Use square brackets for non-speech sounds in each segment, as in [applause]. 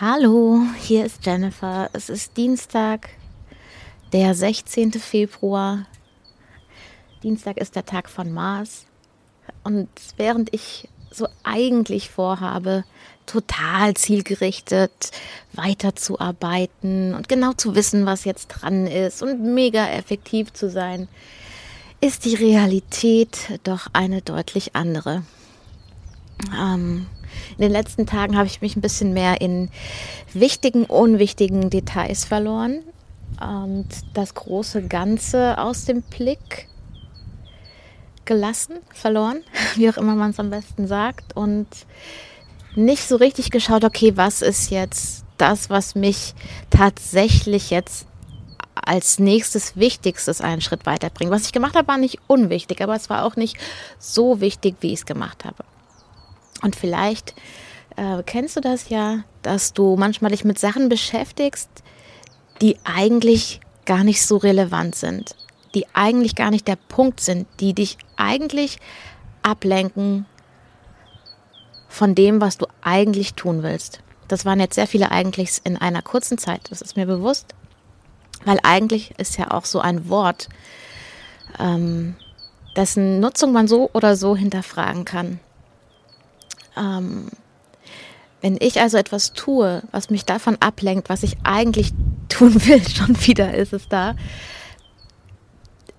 Hallo, hier ist Jennifer. Es ist Dienstag, der 16. Februar. Dienstag ist der Tag von Mars. Und während ich so eigentlich vorhabe, total zielgerichtet weiterzuarbeiten und genau zu wissen, was jetzt dran ist und mega effektiv zu sein, ist die Realität doch eine deutlich andere. Ähm, in den letzten Tagen habe ich mich ein bisschen mehr in wichtigen, unwichtigen Details verloren und das große Ganze aus dem Blick gelassen, verloren, [laughs] wie auch immer man es am besten sagt und nicht so richtig geschaut, okay, was ist jetzt das, was mich tatsächlich jetzt als nächstes Wichtigstes einen Schritt weiterbringt. Was ich gemacht habe, war nicht unwichtig, aber es war auch nicht so wichtig, wie ich es gemacht habe. Und vielleicht äh, kennst du das ja, dass du manchmal dich mit Sachen beschäftigst, die eigentlich gar nicht so relevant sind, die eigentlich gar nicht der Punkt sind, die dich eigentlich ablenken von dem, was du eigentlich tun willst. Das waren jetzt sehr viele eigentlich in einer kurzen Zeit, das ist mir bewusst, weil eigentlich ist ja auch so ein Wort, ähm, dessen Nutzung man so oder so hinterfragen kann. Ähm, wenn ich also etwas tue, was mich davon ablenkt, was ich eigentlich [laughs] tun will, schon wieder ist es da,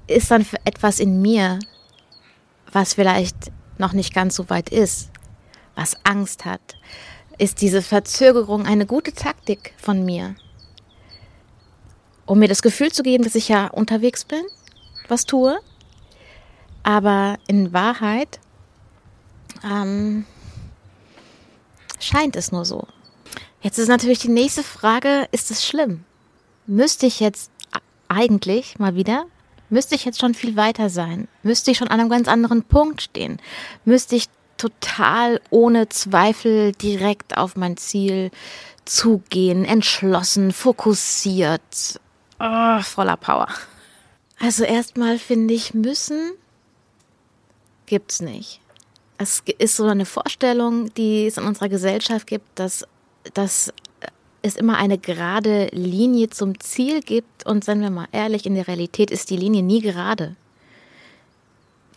ist dann etwas in mir, was vielleicht noch nicht ganz so weit ist, was Angst hat. Ist diese Verzögerung eine gute Taktik von mir, um mir das Gefühl zu geben, dass ich ja unterwegs bin, was tue, aber in Wahrheit ähm, scheint es nur so. Jetzt ist natürlich die nächste Frage, ist es schlimm? Müsste ich jetzt eigentlich mal wieder, müsste ich jetzt schon viel weiter sein? Müsste ich schon an einem ganz anderen Punkt stehen? Müsste ich total ohne Zweifel direkt auf mein Ziel zugehen, entschlossen, fokussiert, oh, voller Power? Also erstmal finde ich, müssen gibt's nicht es ist so eine Vorstellung, die es in unserer Gesellschaft gibt, dass, dass es immer eine gerade Linie zum Ziel gibt. Und seien wir mal ehrlich, in der Realität ist die Linie nie gerade.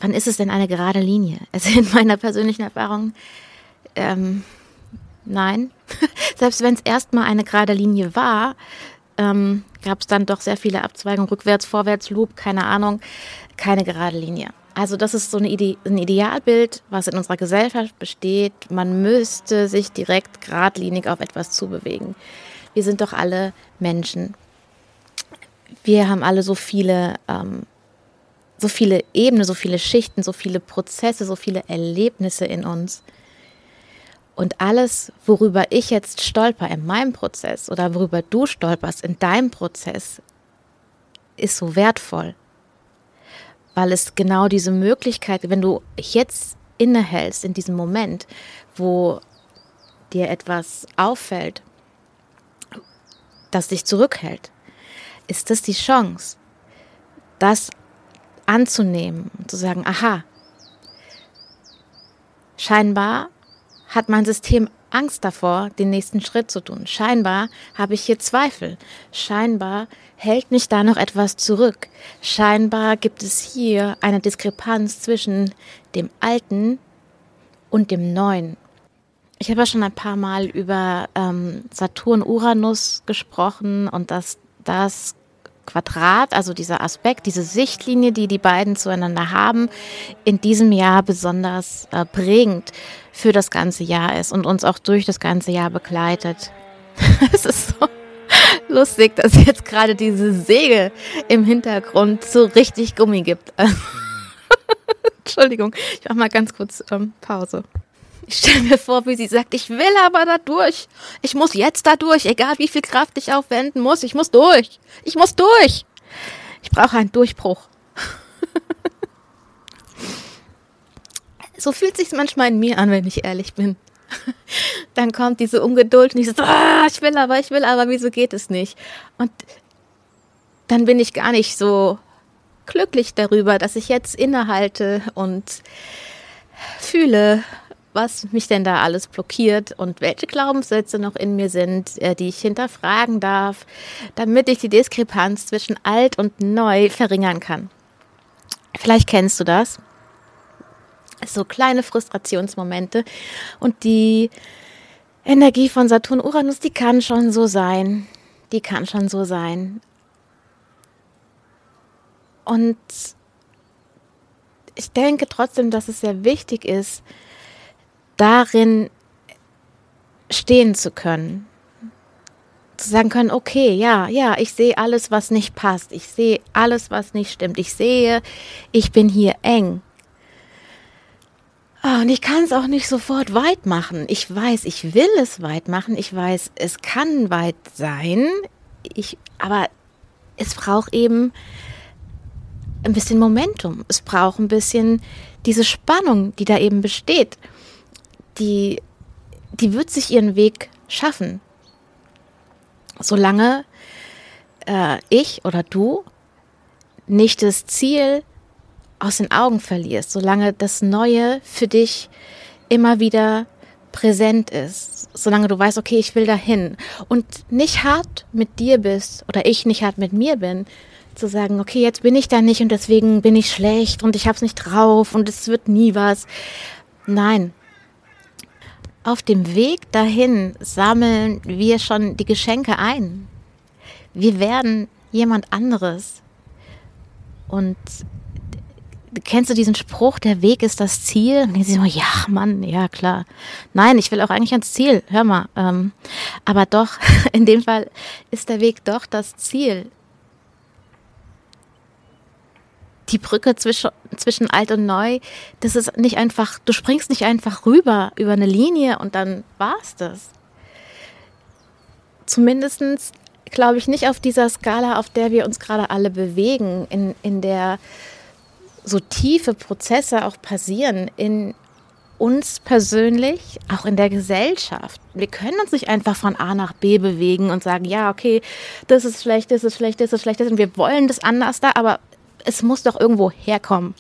Wann ist es denn eine gerade Linie? [laughs] Also in meiner persönlichen Erfahrung, ähm, nein. [laughs] Selbst wenn es erstmal eine gerade Linie war, ähm, gab es dann doch sehr viele Abzweigungen, rückwärts, vorwärts, Loop, keine Ahnung, keine gerade Linie. Also das ist so eine Ide ein Idealbild, was in unserer Gesellschaft besteht. Man müsste sich direkt geradlinig auf etwas zubewegen. Wir sind doch alle Menschen. Wir haben alle so viele, ähm, so viele Ebenen, so viele Schichten, so viele Prozesse, so viele Erlebnisse in uns. Und alles, worüber ich jetzt stolper in meinem Prozess oder worüber du stolperst in deinem Prozess, ist so wertvoll weil es genau diese Möglichkeit, wenn du jetzt innehältst in diesem Moment, wo dir etwas auffällt, das dich zurückhält, ist das die Chance, das anzunehmen und zu sagen, aha, scheinbar hat mein System Angst davor, den nächsten Schritt zu tun. Scheinbar habe ich hier Zweifel. Scheinbar hält mich da noch etwas zurück. Scheinbar gibt es hier eine Diskrepanz zwischen dem Alten und dem Neuen. Ich habe ja schon ein paar Mal über ähm, Saturn-Uranus gesprochen und dass das Quadrat, also dieser Aspekt, diese Sichtlinie, die die beiden zueinander haben, in diesem Jahr besonders äh, prägend für das ganze Jahr ist und uns auch durch das ganze Jahr begleitet. [laughs] es ist so lustig, dass jetzt gerade diese Säge im Hintergrund so richtig Gummi gibt. [laughs] Entschuldigung, ich mach mal ganz kurz ähm, Pause. Ich stelle mir vor, wie sie sagt, ich will aber da durch. Ich muss jetzt da durch, egal wie viel Kraft ich aufwenden muss. Ich muss durch. Ich muss durch. Ich brauche einen Durchbruch. [laughs] so fühlt sich manchmal in mir an, wenn ich ehrlich bin. Dann kommt diese Ungeduld und ich so, ah, ich will aber, ich will aber, wieso geht es nicht? Und dann bin ich gar nicht so glücklich darüber, dass ich jetzt innehalte und fühle was mich denn da alles blockiert und welche Glaubenssätze noch in mir sind, äh, die ich hinterfragen darf, damit ich die Diskrepanz zwischen alt und neu verringern kann. Vielleicht kennst du das. So kleine Frustrationsmomente und die Energie von Saturn Uranus, die kann schon so sein. Die kann schon so sein. Und ich denke trotzdem, dass es sehr wichtig ist, darin stehen zu können. Zu sagen können, okay, ja, ja, ich sehe alles, was nicht passt. Ich sehe alles, was nicht stimmt. Ich sehe, ich bin hier eng. Oh, und ich kann es auch nicht sofort weit machen. Ich weiß, ich will es weit machen. Ich weiß, es kann weit sein. Ich, aber es braucht eben ein bisschen Momentum. Es braucht ein bisschen diese Spannung, die da eben besteht. Die, die wird sich ihren Weg schaffen. Solange äh, ich oder du nicht das Ziel aus den Augen verlierst, solange das Neue für dich immer wieder präsent ist, solange du weißt, okay, ich will dahin und nicht hart mit dir bist oder ich nicht hart mit mir bin, zu sagen, okay, jetzt bin ich da nicht und deswegen bin ich schlecht und ich hab's nicht drauf und es wird nie was. Nein. Auf dem Weg dahin sammeln wir schon die Geschenke ein. Wir werden jemand anderes. Und kennst du diesen Spruch, der Weg ist das Ziel? Und ich so, ja, Mann, ja, klar. Nein, ich will auch eigentlich ans Ziel, hör mal. Ähm, aber doch, [laughs] in dem Fall ist der Weg doch das Ziel. Die Brücke zwischen, zwischen alt und neu, das ist nicht einfach, du springst nicht einfach rüber über eine Linie und dann war's das. Zumindestens glaube ich nicht auf dieser Skala, auf der wir uns gerade alle bewegen, in, in der so tiefe Prozesse auch passieren in uns persönlich, auch in der Gesellschaft. Wir können uns nicht einfach von A nach B bewegen und sagen, ja, okay, das ist schlecht, das ist schlecht, das ist schlecht, das und wir wollen das anders da, aber es muss doch irgendwo herkommen.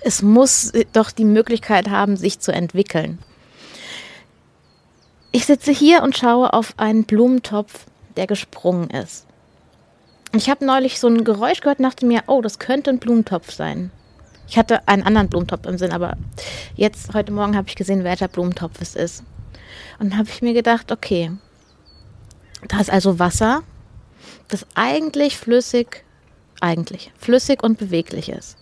Es muss doch die Möglichkeit haben, sich zu entwickeln. Ich sitze hier und schaue auf einen Blumentopf, der gesprungen ist. Ich habe neulich so ein Geräusch gehört und dachte mir, oh, das könnte ein Blumentopf sein. Ich hatte einen anderen Blumentopf im Sinn, aber jetzt, heute Morgen, habe ich gesehen, welcher Blumentopf es ist. Und habe ich mir gedacht, okay, da ist also Wasser, das eigentlich flüssig, eigentlich flüssig und beweglich ist.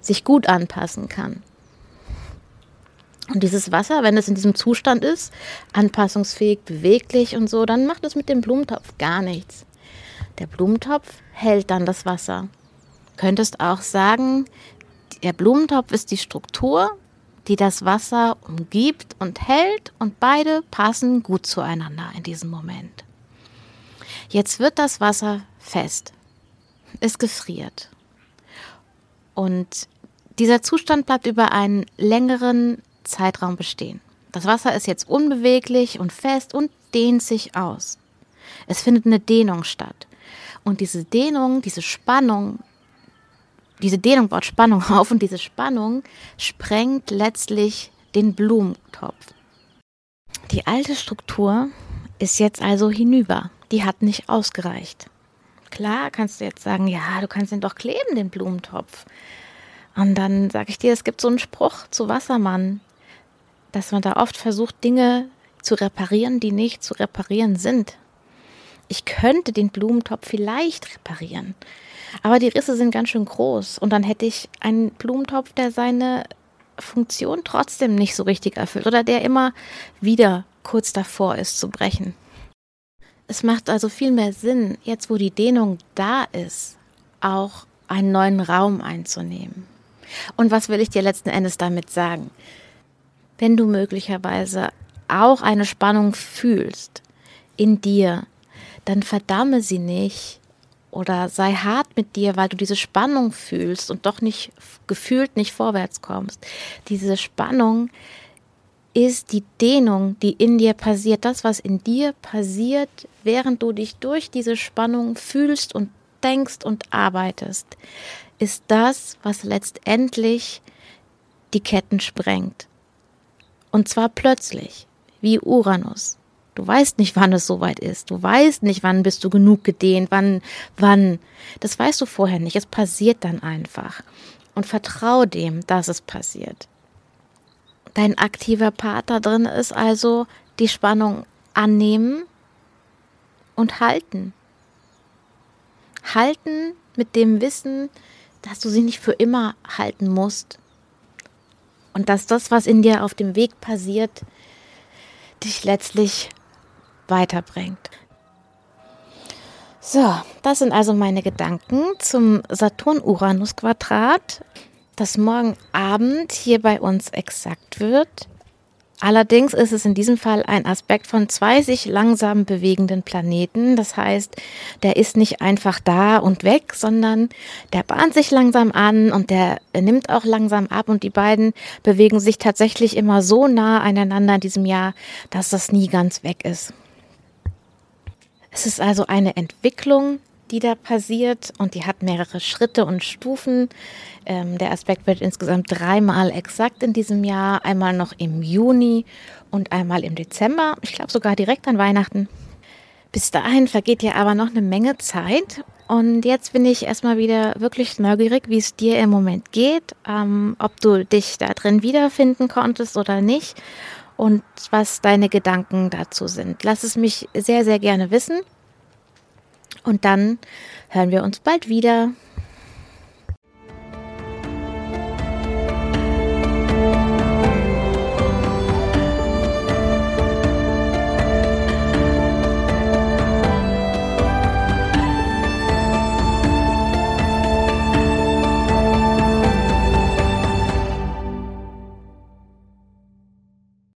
Sich gut anpassen kann. Und dieses Wasser, wenn es in diesem Zustand ist, anpassungsfähig, beweglich und so, dann macht es mit dem Blumentopf gar nichts. Der Blumentopf hält dann das Wasser. Könntest auch sagen, der Blumentopf ist die Struktur, die das Wasser umgibt und hält und beide passen gut zueinander in diesem Moment. Jetzt wird das Wasser fest. Es gefriert. Und dieser Zustand bleibt über einen längeren Zeitraum bestehen. Das Wasser ist jetzt unbeweglich und fest und dehnt sich aus. Es findet eine Dehnung statt. Und diese Dehnung, diese Spannung, diese Dehnung baut Spannung [laughs] auf und diese Spannung sprengt letztlich den Blumentopf. Die alte Struktur ist jetzt also hinüber. Die hat nicht ausgereicht. Klar kannst du jetzt sagen, ja, du kannst den doch kleben, den Blumentopf. Und dann sage ich dir, es gibt so einen Spruch zu Wassermann, dass man da oft versucht, Dinge zu reparieren, die nicht zu reparieren sind ich könnte den Blumentopf vielleicht reparieren. Aber die Risse sind ganz schön groß und dann hätte ich einen Blumentopf, der seine Funktion trotzdem nicht so richtig erfüllt oder der immer wieder kurz davor ist zu brechen. Es macht also viel mehr Sinn, jetzt wo die Dehnung da ist, auch einen neuen Raum einzunehmen. Und was will ich dir letzten Endes damit sagen? Wenn du möglicherweise auch eine Spannung fühlst in dir, dann verdamme sie nicht oder sei hart mit dir, weil du diese Spannung fühlst und doch nicht gefühlt nicht vorwärts kommst. Diese Spannung ist die Dehnung, die in dir passiert. Das, was in dir passiert, während du dich durch diese Spannung fühlst und denkst und arbeitest, ist das, was letztendlich die Ketten sprengt. Und zwar plötzlich, wie Uranus. Du weißt nicht, wann es soweit ist. Du weißt nicht, wann bist du genug gedehnt, wann, wann. Das weißt du vorher nicht. Es passiert dann einfach. Und vertrau dem, dass es passiert. Dein aktiver Part da drin ist also die Spannung annehmen und halten. Halten mit dem Wissen, dass du sie nicht für immer halten musst. Und dass das, was in dir auf dem Weg passiert, dich letztlich weiterbringt. So, das sind also meine Gedanken zum Saturn-Uranus-Quadrat, das morgen Abend hier bei uns exakt wird. Allerdings ist es in diesem Fall ein Aspekt von zwei sich langsam bewegenden Planeten. Das heißt, der ist nicht einfach da und weg, sondern der bahnt sich langsam an und der nimmt auch langsam ab und die beiden bewegen sich tatsächlich immer so nah aneinander in diesem Jahr, dass das nie ganz weg ist. Es ist also eine Entwicklung, die da passiert und die hat mehrere Schritte und Stufen. Ähm, der Aspekt wird insgesamt dreimal exakt in diesem Jahr, einmal noch im Juni und einmal im Dezember, ich glaube sogar direkt an Weihnachten. Bis dahin vergeht ja aber noch eine Menge Zeit und jetzt bin ich erstmal wieder wirklich neugierig, wie es dir im Moment geht, ähm, ob du dich da drin wiederfinden konntest oder nicht und was deine Gedanken dazu sind. Lass es mich sehr, sehr gerne wissen. Und dann hören wir uns bald wieder.